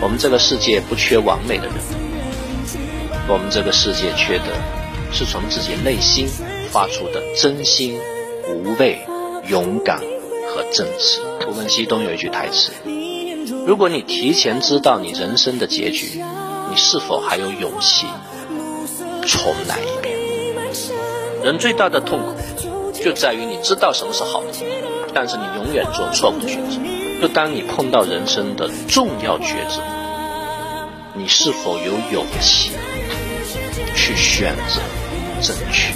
我们这个世界不缺完美的人，我们这个世界缺的是从自己内心发出的真心、无畏、勇敢和正直。《图文西东》有一句台词：“如果你提前知道你人生的结局，你是否还有勇气重来一遍？”人最大的痛苦就在于你知道什么是好的，但是你永远做错误的选择。就当你碰到人生的重要抉择，你是否有勇气去选择正确？